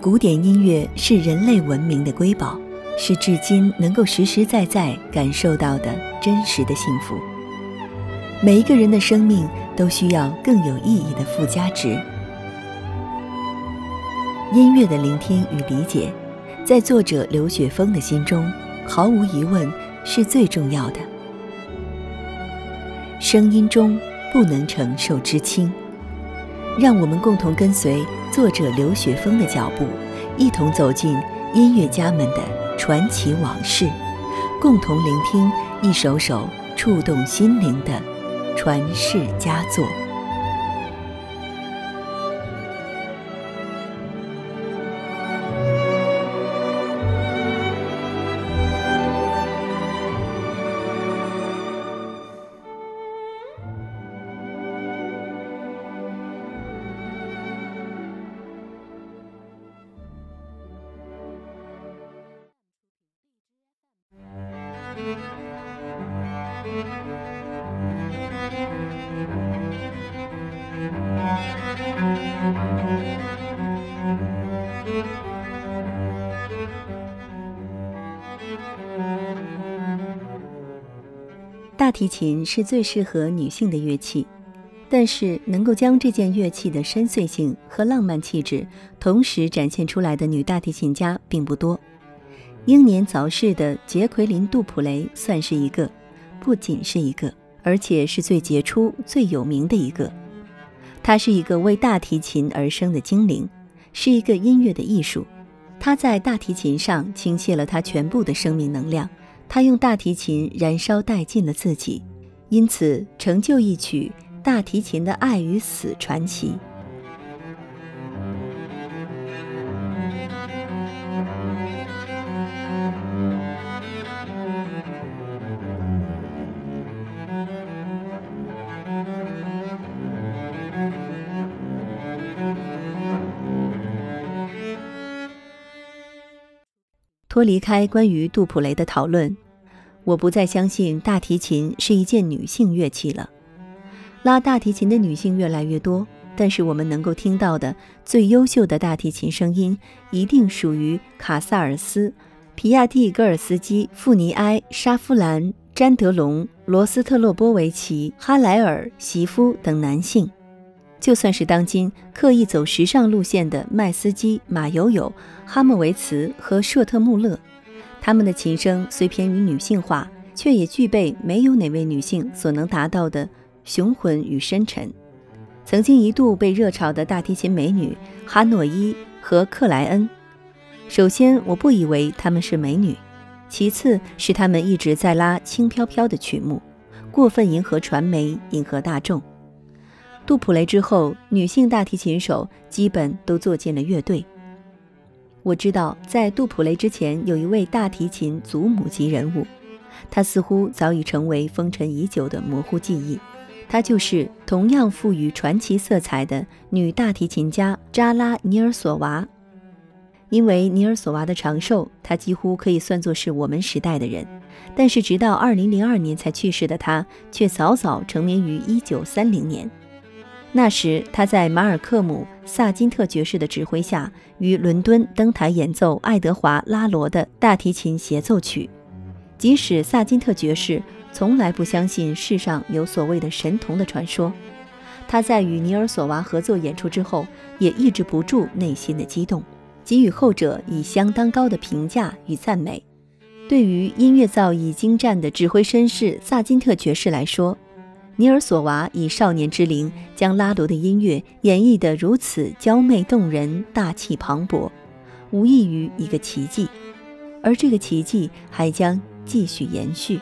古典音乐是人类文明的瑰宝，是至今能够实实在在感受到的真实的幸福。每一个人的生命都需要更有意义的附加值。音乐的聆听与理解，在作者刘雪峰的心中，毫无疑问是最重要的。声音中不能承受之轻，让我们共同跟随。作者刘雪峰的脚步，一同走进音乐家们的传奇往事，共同聆听一首首触动心灵的传世佳作。大提琴是最适合女性的乐器，但是能够将这件乐器的深邃性和浪漫气质同时展现出来的女大提琴家并不多。英年早逝的杰奎琳·杜普雷算是一个，不仅是一个，而且是最杰出、最有名的一个。她是一个为大提琴而生的精灵，是一个音乐的艺术。她在大提琴上倾泻了她全部的生命能量，他用大提琴燃烧殆尽了自己，因此成就一曲大提琴的爱与死传奇。脱离开关于杜普雷的讨论，我不再相信大提琴是一件女性乐器了。拉大提琴的女性越来越多，但是我们能够听到的最优秀的大提琴声音，一定属于卡萨尔斯、皮亚蒂戈尔斯基、富尼埃、沙夫兰、詹德隆、罗斯特洛波维奇、哈莱尔、席夫等男性。就算是当今刻意走时尚路线的麦斯基、马友友、哈莫维茨和舍特穆勒，他们的琴声虽偏于女性化，却也具备没有哪位女性所能达到的雄浑与深沉。曾经一度被热炒的大提琴美女哈诺伊和克莱恩，首先我不以为她们是美女，其次是她们一直在拉轻飘飘的曲目，过分迎合传媒，迎合大众。杜普雷之后，女性大提琴手基本都做进了乐队。我知道，在杜普雷之前，有一位大提琴祖母级人物，她似乎早已成为风尘已久的模糊记忆。她就是同样赋予传奇色彩的女大提琴家扎拉尼尔索娃。因为尼尔索娃的长寿，她几乎可以算作是我们时代的人。但是，直到2002年才去世的她，却早早成名于1930年。那时，他在马尔克姆·萨金特爵士的指挥下，于伦敦登台演奏爱德华·拉罗的大提琴协奏曲。即使萨金特爵士从来不相信世上有所谓的神童的传说，他在与尼尔索娃合作演出之后，也抑制不住内心的激动，给予后者以相当高的评价与赞美。对于音乐造诣精湛的指挥绅士萨金特爵士来说，尼尔索娃以少年之龄将拉罗的音乐演绎得如此娇媚动人、大气磅礴，无异于一个奇迹，而这个奇迹还将继续延续。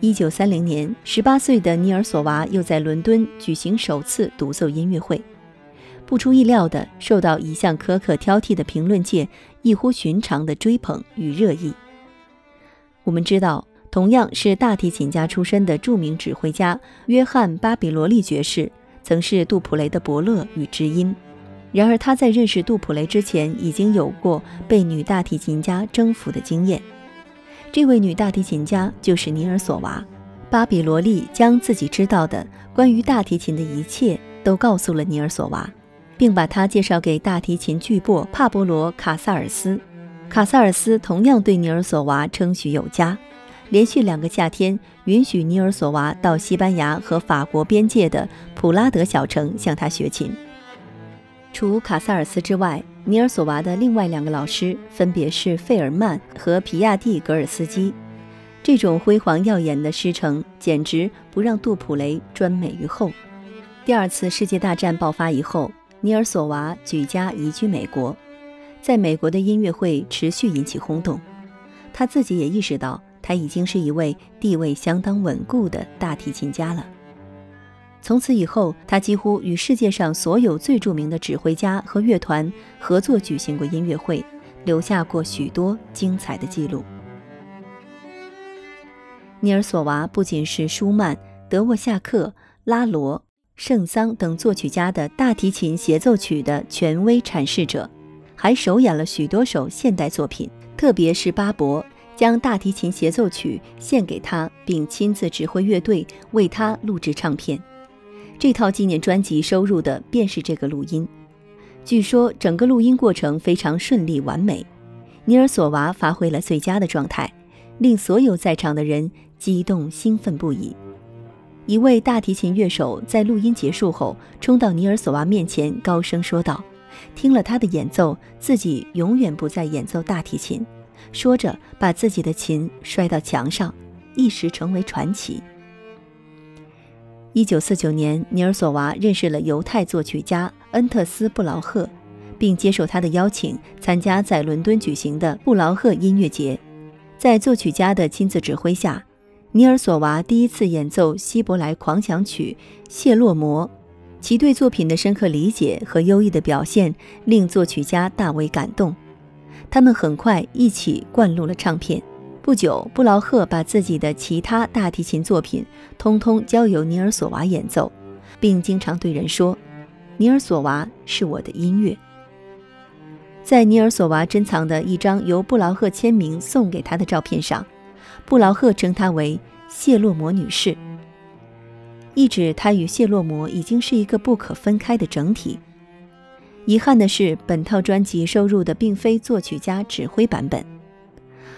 一九三零年，十八岁的尼尔索娃又在伦敦举行首次独奏音乐会，不出意料地受到一向苛刻挑剔的评论界异乎寻常的追捧与热议。我们知道，同样是大提琴家出身的著名指挥家约翰·巴比罗利爵士，曾是杜普雷的伯乐与知音。然而，他在认识杜普雷之前，已经有过被女大提琴家征服的经验。这位女大提琴家就是尼尔索娃。巴比罗利将自己知道的关于大提琴的一切都告诉了尼尔索娃，并把她介绍给大提琴巨擘帕波罗·卡萨尔斯。卡萨尔斯同样对尼尔索娃称许有加，连续两个夏天允许尼尔索娃到西班牙和法国边界的普拉德小城向他学琴。除卡萨尔斯之外，尼尔索娃的另外两个老师分别是费尔曼和皮亚蒂格尔斯基。这种辉煌耀眼的师承，简直不让杜普雷专美于后。第二次世界大战爆发以后，尼尔索娃举家移居美国，在美国的音乐会持续引起轰动。他自己也意识到，他已经是一位地位相当稳固的大提琴家了。从此以后，他几乎与世界上所有最著名的指挥家和乐团合作举行过音乐会，留下过许多精彩的记录。尼尔索娃不仅是舒曼、德沃夏克、拉罗、圣桑等作曲家的大提琴协奏曲的权威阐释者，还首演了许多首现代作品。特别是巴伯将大提琴协奏曲献给他，并亲自指挥乐队为他录制唱片。这套纪念专辑收入的便是这个录音。据说整个录音过程非常顺利完美，尼尔索娃发挥了最佳的状态，令所有在场的人。激动兴奋不已。一位大提琴乐手在录音结束后，冲到尼尔索娃面前，高声说道：“听了他的演奏，自己永远不再演奏大提琴。”说着，把自己的琴摔到墙上，一时成为传奇。一九四九年，尼尔索娃认识了犹太作曲家恩特斯·布劳赫，并接受他的邀请，参加在伦敦举行的布劳赫音乐节。在作曲家的亲自指挥下，尼尔索娃第一次演奏希伯来狂想曲《谢洛摩》，其对作品的深刻理解和优异的表现令作曲家大为感动。他们很快一起灌录了唱片。不久，布劳赫把自己的其他大提琴作品通通交由尼尔索娃演奏，并经常对人说：“尼尔索娃是我的音乐。”在尼尔索娃珍藏的一张由布劳赫签名送给他的照片上。布劳赫称她为谢洛摩女士，意指他与谢洛摩已经是一个不可分开的整体。遗憾的是，本套专辑收录的并非作曲家指挥版本。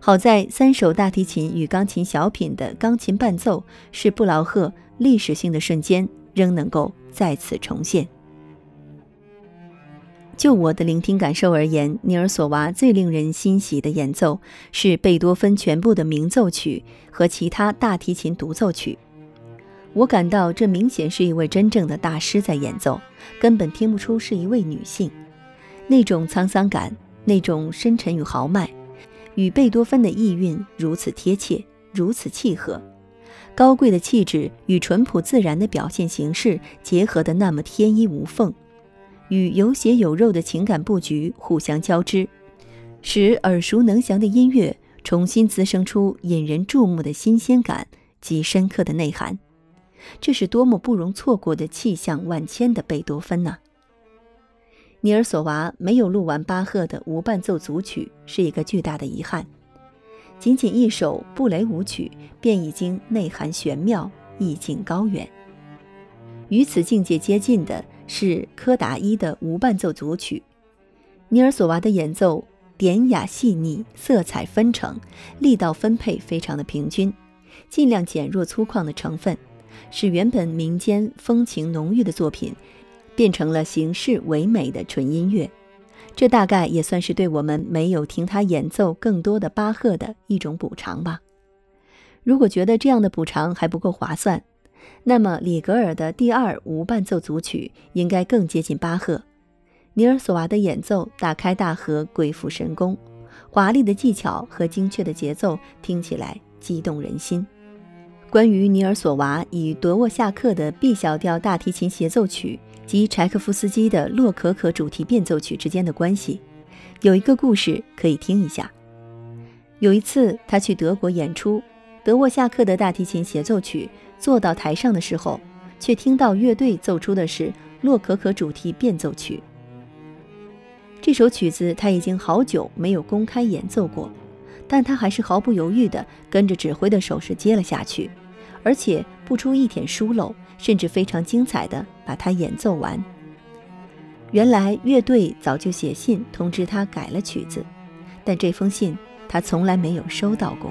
好在三首大提琴与钢琴小品的钢琴伴奏，是布劳赫历史性的瞬间，仍能够再次重现。就我的聆听感受而言，尼尔索娃最令人欣喜的演奏是贝多芬全部的名奏曲和其他大提琴独奏曲。我感到这明显是一位真正的大师在演奏，根本听不出是一位女性。那种沧桑感，那种深沉与豪迈，与贝多芬的意蕴如此贴切，如此契合。高贵的气质与淳朴自然的表现形式结合得那么天衣无缝。与有血有肉的情感布局互相交织，使耳熟能详的音乐重新滋生出引人注目的新鲜感及深刻的内涵。这是多么不容错过的气象万千的贝多芬呐！尼尔索娃没有录完巴赫的无伴奏组曲，是一个巨大的遗憾。仅仅一首布雷舞曲，便已经内涵玄妙，意境高远。与此境界接近的。是柯达伊的无伴奏组曲，尼尔索娃的演奏典雅细腻，色彩纷呈，力道分配非常的平均，尽量减弱粗犷的成分，使原本民间风情浓郁的作品变成了形式唯美的纯音乐。这大概也算是对我们没有听他演奏更多的巴赫的一种补偿吧。如果觉得这样的补偿还不够划算，那么，里格尔的第二无伴奏组曲应该更接近巴赫。尼尔索娃的演奏大开大合，鬼斧神工，华丽的技巧和精确的节奏听起来激动人心。关于尼尔索娃与德沃夏克的 B 小调大提琴协奏曲及柴可夫斯基的洛可可主题变奏曲之间的关系，有一个故事可以听一下。有一次，他去德国演出。德沃夏克的大提琴协奏曲，坐到台上的时候，却听到乐队奏出的是洛可可主题变奏曲。这首曲子他已经好久没有公开演奏过，但他还是毫不犹豫地跟着指挥的手势接了下去，而且不出一点疏漏，甚至非常精彩的把它演奏完。原来乐队早就写信通知他改了曲子，但这封信他从来没有收到过。